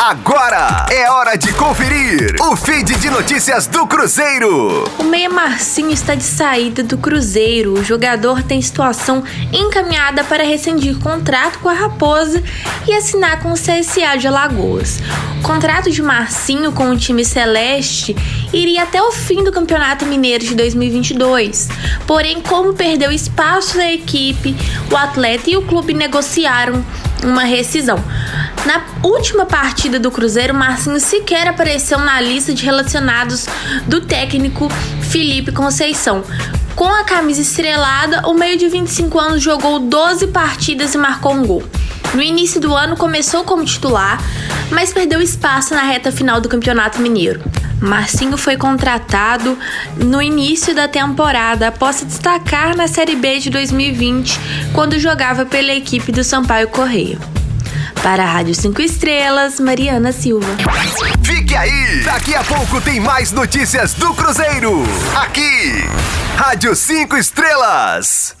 Agora é hora de conferir o feed de notícias do Cruzeiro. O meia Marcinho está de saída do Cruzeiro. O jogador tem situação encaminhada para rescindir contrato com a Raposa e assinar com o CSA de Alagoas. O contrato de Marcinho com o time celeste iria até o fim do Campeonato Mineiro de 2022. Porém, como perdeu espaço na equipe, o atleta e o clube negociaram uma rescisão. Na última partida do Cruzeiro, Marcinho sequer apareceu na lista de relacionados do técnico Felipe Conceição. Com a camisa estrelada, o meio de 25 anos jogou 12 partidas e marcou um gol. No início do ano começou como titular, mas perdeu espaço na reta final do Campeonato Mineiro. Marcinho foi contratado no início da temporada após se destacar na Série B de 2020, quando jogava pela equipe do Sampaio Correia. Para a Rádio 5 Estrelas, Mariana Silva. Fique aí! Daqui a pouco tem mais notícias do Cruzeiro. Aqui, Rádio 5 Estrelas.